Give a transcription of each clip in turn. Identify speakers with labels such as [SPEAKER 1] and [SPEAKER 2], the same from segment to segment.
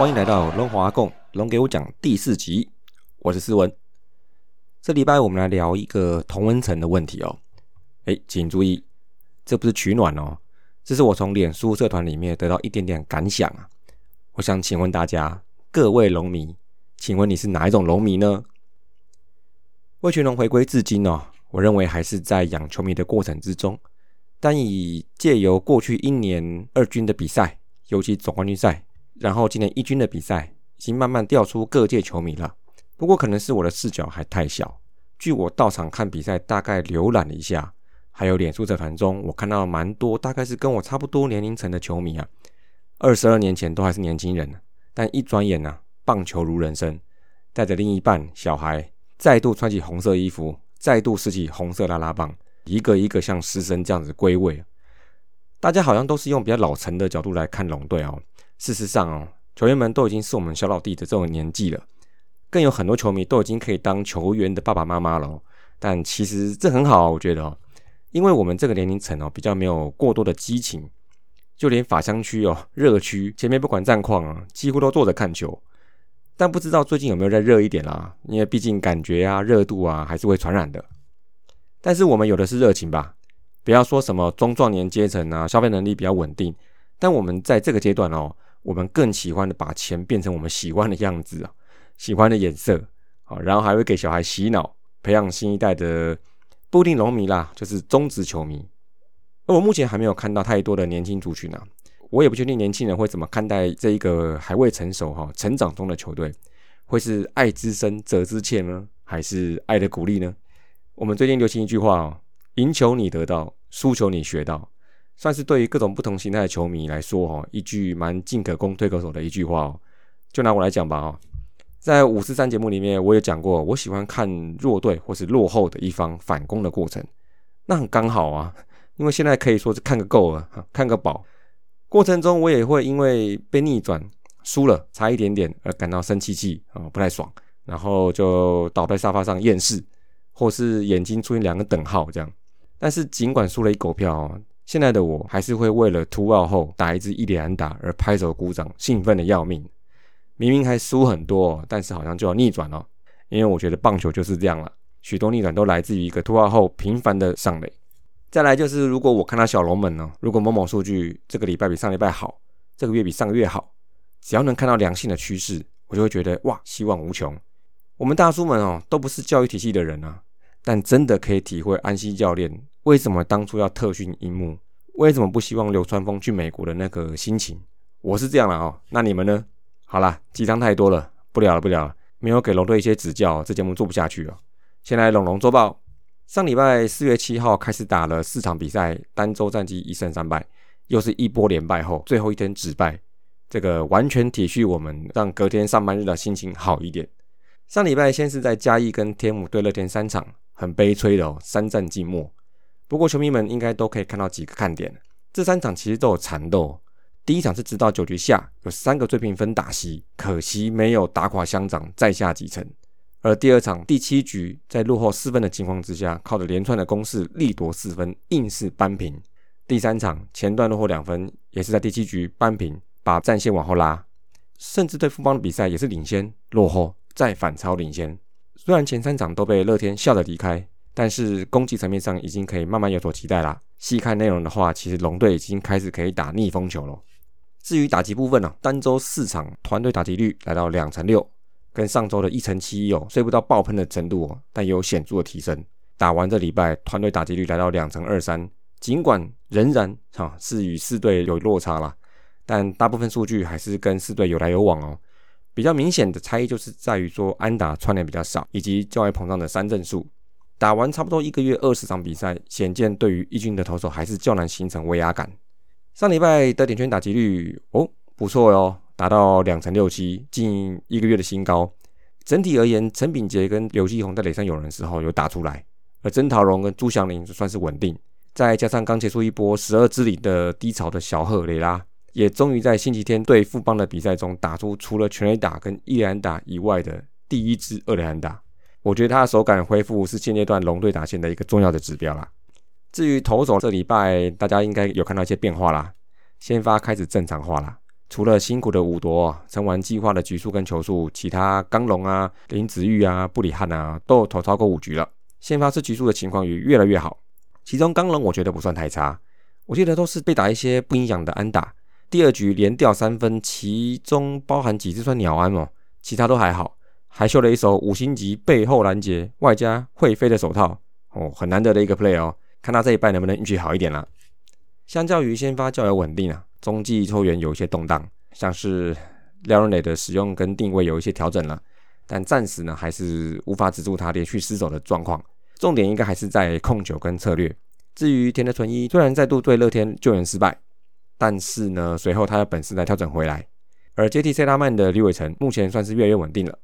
[SPEAKER 1] 欢迎来到龙华共龙给我讲第四集，我是思文。这礼拜我们来聊一个同温层的问题哦。哎，请注意，这不是取暖哦，这是我从脸书社团里面得到一点点感想啊。我想请问大家，各位龙迷，请问你是哪一种龙迷呢？魏群龙回归至今哦，我认为还是在养球迷的过程之中，但以借由过去一年二军的比赛，尤其总冠军赛，然后今年一军的比赛，已经慢慢调出各界球迷了。不过可能是我的视角还太小，据我到场看比赛，大概浏览了一下，还有脸书社团中，我看到蛮多，大概是跟我差不多年龄层的球迷啊，二十二年前都还是年轻人，但一转眼呢，棒球如人生，带着另一半、小孩。再度穿起红色衣服，再度拾起红色拉拉棒，一个一个像师生这样子归位。大家好像都是用比较老成的角度来看龙队哦。事实上哦，球员们都已经是我们小老弟的这种年纪了，更有很多球迷都已经可以当球员的爸爸妈妈了。但其实这很好，我觉得哦，因为我们这个年龄层哦，比较没有过多的激情，就连法香区哦热区前面不管战况啊，几乎都坐着看球。但不知道最近有没有再热一点啦？因为毕竟感觉啊，热度啊还是会传染的。但是我们有的是热情吧，不要说什么中壮年阶层啊，消费能力比较稳定。但我们在这个阶段哦，我们更喜欢的把钱变成我们喜欢的样子啊，喜欢的颜色啊，然后还会给小孩洗脑，培养新一代的不一定龙迷啦，就是中职球迷。而我目前还没有看到太多的年轻族群啊。我也不确定年轻人会怎么看待这一个还未成熟哈成长中的球队，会是爱之深责之切呢，还是爱的鼓励呢？我们最近流行一句话哦，赢球你得到，输球你学到，算是对于各种不同形态的球迷来说哈，一句蛮进可攻退可守的一句话哦。就拿我来讲吧哈，在五四三节目里面我也讲过，我喜欢看弱队或是落后的一方反攻的过程，那很刚好啊，因为现在可以说是看个够了，看个饱。过程中，我也会因为被逆转输了差一点点而感到生气气啊，不太爽，然后就倒在沙发上厌世，或是眼睛出现两个等号这样。但是尽管输了一狗票，现在的我还是会为了突奥后打一支一连打而拍手鼓掌，兴奋的要命。明明还输很多，但是好像就要逆转了，因为我觉得棒球就是这样了，许多逆转都来自于一个突奥后频繁的上垒。再来就是，如果我看到小龙们呢，如果某某数据这个礼拜比上礼拜好，这个月比上个月好，只要能看到良性的趋势，我就会觉得哇，希望无穷。我们大叔们哦，都不是教育体系的人啊，但真的可以体会安西教练为什么当初要特训樱木，为什么不希望流川枫去美国的那个心情。我是这样了哦，那你们呢？好啦，鸡汤太多了，不聊了不聊了，没有给龙队一些指教，这节目做不下去了。先来龙龙周报。上礼拜四月七号开始打了四场比赛，单周战绩一胜三败，又是一波连败后，最后一天止败，这个完全体恤我们，让隔天上班日的心情好一点。上礼拜先是在嘉义跟天母对乐天三场，很悲催的哦，三战寂寞。不过球迷们应该都可以看到几个看点，这三场其实都有缠斗。第一场是直到九局下有三个追平分打西，可惜没有打垮乡长再下几层。而第二场第七局在落后四分的情况之下，靠着连串的攻势力夺四分，硬是扳平。第三场前段落后两分，也是在第七局扳平，把战线往后拉，甚至对富邦的比赛也是领先落后再反超领先。虽然前三场都被乐天笑着离开，但是攻击层面上已经可以慢慢有所期待啦。细看内容的话，其实龙队已经开始可以打逆风球了。至于打击部分呢，单周四场团队打击率来到两成六。跟上周的一成七有睡不到爆喷的程度哦，但也有显著的提升。打完这礼拜，团队打击率来到两成二三，尽管仍然哈是与四队有落差啦，但大部分数据还是跟四队有来有往哦。比较明显的差异就是在于说安打串联比较少，以及较为膨胀的三振数。打完差不多一个月二十场比赛，显见对于一军的投手还是较难形成威压感。上礼拜的点圈打击率哦不错哟。达到两成六七，近一个月的新高。整体而言，陈炳杰跟刘继宏在垒上有人的时候有打出来，而曾桃荣跟朱祥林算是稳定。再加上刚结束一波十二支里的低潮的小贺雷拉，也终于在星期天对富邦的比赛中打出除了全垒打跟一垒安打以外的第一支二垒安打。我觉得他的手感恢复是现阶段龙队打线的一个重要的指标啦。至于投手这礼拜，大家应该有看到一些变化啦，先发开始正常化啦。除了辛苦的五夺成完计划的局数跟球数，其他刚龙啊、林子玉啊、布里汉啊都投超过五局了。先发是局数的情况也越来越好。其中刚龙我觉得不算太差，我记得都是被打一些不影响的安打。第二局连掉三分，其中包含几次算鸟安哦，其他都还好。还秀了一手五星级背后拦截，外加会飞的手套哦，很难得的一个 play 哦。看他这一拜能不能运气好一点啦。相较于先发较为稳定啊，中继抽员有一些动荡，像是廖润磊的使用跟定位有一些调整了，但暂时呢还是无法止住他连续失手的状况。重点应该还是在控球跟策略。至于田德纯一，虽然再度对乐天救援失败，但是呢随后他的本事来调整回来。而接替塞拉曼的李伟成目前算是越来越稳定了。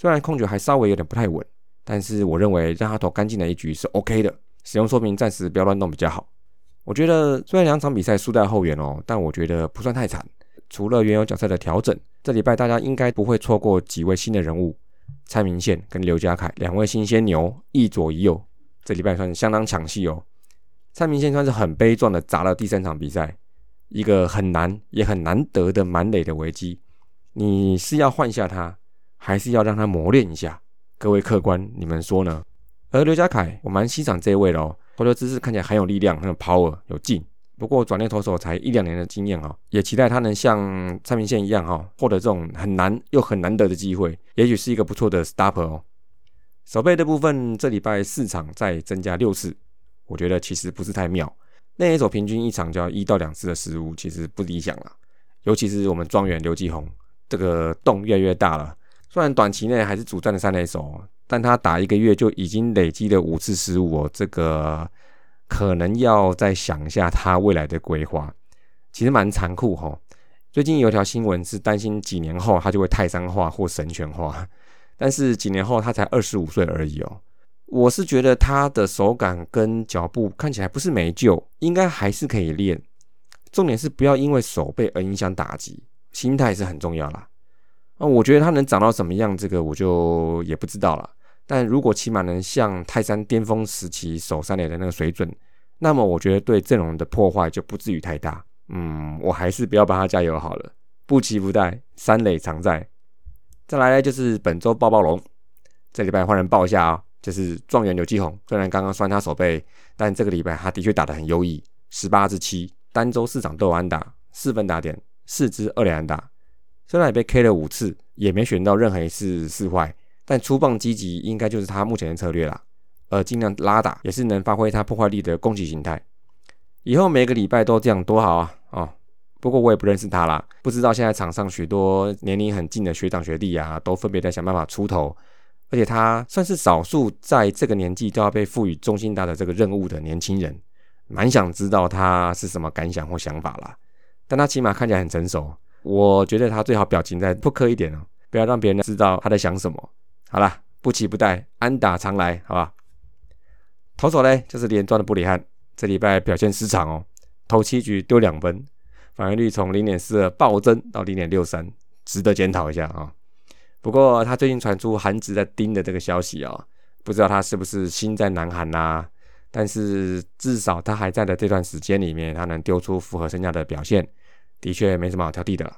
[SPEAKER 1] 虽然控球还稍微有点不太稳，但是我认为让他投干净的一局是 OK 的。使用说明暂时不要乱动比较好。我觉得虽然两场比赛输在后援哦，但我觉得不算太惨。除了原有角色的调整，这礼拜大家应该不会错过几位新的人物，蔡明宪跟刘家凯两位新鲜牛，一左一右，这礼拜算是相当抢戏哦。蔡明宪算是很悲壮的砸了第三场比赛，一个很难也很难得的满垒的危机，你是要换下他？还是要让他磨练一下，各位客官，你们说呢？而刘家凯，我蛮欣赏这位的哦，投球姿势看起来很有力量，很有 power，有劲。不过转念投手才一两年的经验哈，也期待他能像蔡明宪一样哈，获得这种很难又很难得的机会，也许是一个不错的 stopper 哦。守备的部分，这礼拜四场再增加六次，我觉得其实不是太妙。那一手平均一场就要一到两次的失误，其实不理想了。尤其是我们庄园刘继宏，这个洞越来越大了。虽然短期内还是主战的三垒手，但他打一个月就已经累积了五次失误哦，这个可能要再想一下他未来的规划，其实蛮残酷哈。最近有条新闻是担心几年后他就会泰山化或神权化，但是几年后他才二十五岁而已哦。我是觉得他的手感跟脚步看起来不是没救，应该还是可以练。重点是不要因为手背而影响打击，心态是很重要啦。那我觉得他能长到什么样，这个我就也不知道了。但如果起码能像泰山巅峰时期守三垒的那个水准，那么我觉得对阵容的破坏就不至于太大。嗯，我还是不要帮他加油好了。不期不待，三垒常在。再来就是本周抱抱龙，这礼拜换人抱一下啊，就是状元刘继宏。虽然刚刚酸他手背，但这个礼拜他的确打得很优异，十八至七，单周四场都有安打，四分打点，四支二连安打。虽然也被 K 了五次，也没选到任何一次四坏，但出棒积极应该就是他目前的策略啦。而尽量拉打也是能发挥他破坏力的攻击形态。以后每个礼拜都这样多好啊！哦，不过我也不认识他啦，不知道现在场上许多年龄很近的学长学弟啊，都分别在想办法出头。而且他算是少数在这个年纪都要被赋予中心大的这个任务的年轻人，蛮想知道他是什么感想或想法啦。但他起码看起来很成熟。我觉得他最好表情再扑磕一点哦，不要让别人知道他在想什么。好了，不期不待，安打常来，好吧？投手呢，就是连庄的布里汉，这礼拜表现失常哦，投七局丢两分，防御率从零点四二暴增到零点六三，值得检讨一下啊。不过他最近传出韩职在盯的这个消息哦，不知道他是不是心在南韩呐？但是至少他还在的这段时间里面，他能丢出符合身价的表现。的确没什么好挑剔的了，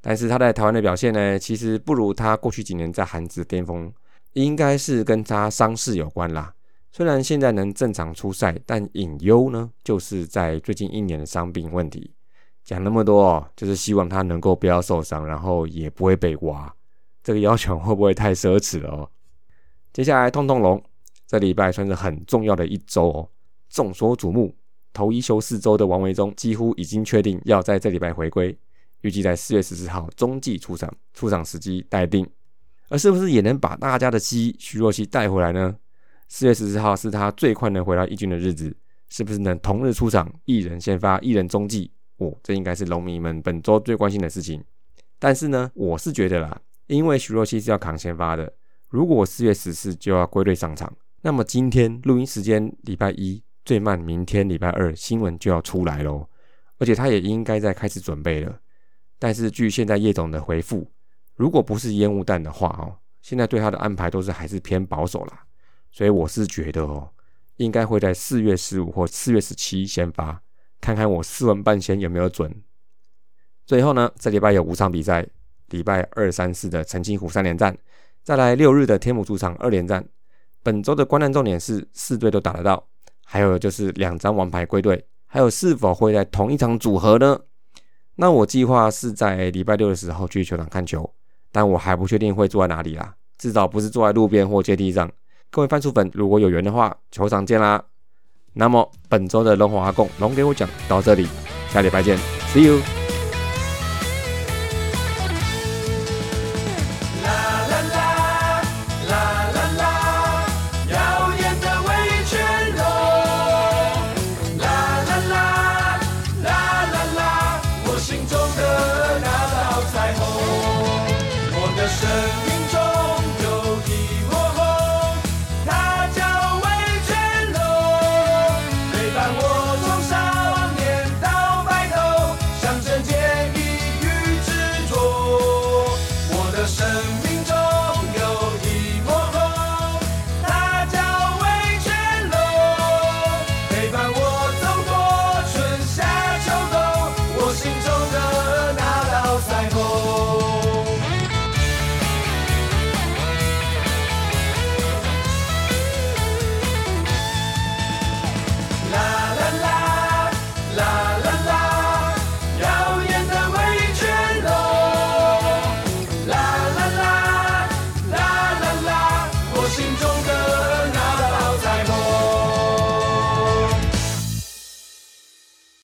[SPEAKER 1] 但是他在台湾的表现呢，其实不如他过去几年在韩职巅峰，应该是跟他伤势有关啦。虽然现在能正常出赛，但隐忧呢，就是在最近一年的伤病问题。讲那么多，就是希望他能够不要受伤，然后也不会被挖。这个要求会不会太奢侈了哦？接下来，痛痛龙这礼拜算是很重要的一周哦，众所瞩目。头一休四周的王维忠几乎已经确定要在这礼拜回归，预计在四月十四号中继出场，出场时机待定。而是不是也能把大家的希徐若曦带回来呢？四月十四号是他最快能回到一军的日子，是不是能同日出场，一人先发，一人中继？哦，这应该是龙迷们本周最关心的事情。但是呢，我是觉得啦，因为徐若曦是要扛先发的，如果四月十四就要归队上场，那么今天录音时间礼拜一。最慢明天礼拜二新闻就要出来喽，而且他也应该在开始准备了。但是据现在叶总的回复，如果不是烟雾弹的话哦，现在对他的安排都是还是偏保守啦。所以我是觉得哦，应该会在四月十五或四月十七先发，看看我四文半仙有没有准。最后呢，这礼拜有五场比赛，礼拜二、三、四的澄清湖三连战，再来六日的天母主场二连战。本周的观战重点是四队都打得到，还有就是两张王牌归队，还有是否会在同一场组合呢？那我计划是在礼拜六的时候去球场看球，但我还不确定会坐在哪里啦，至少不是坐在路边或阶梯上。各位番薯粉，如果有缘的话，球场见啦！那么本周的龙华阿贡龙给我讲到这里，下礼拜见，See you。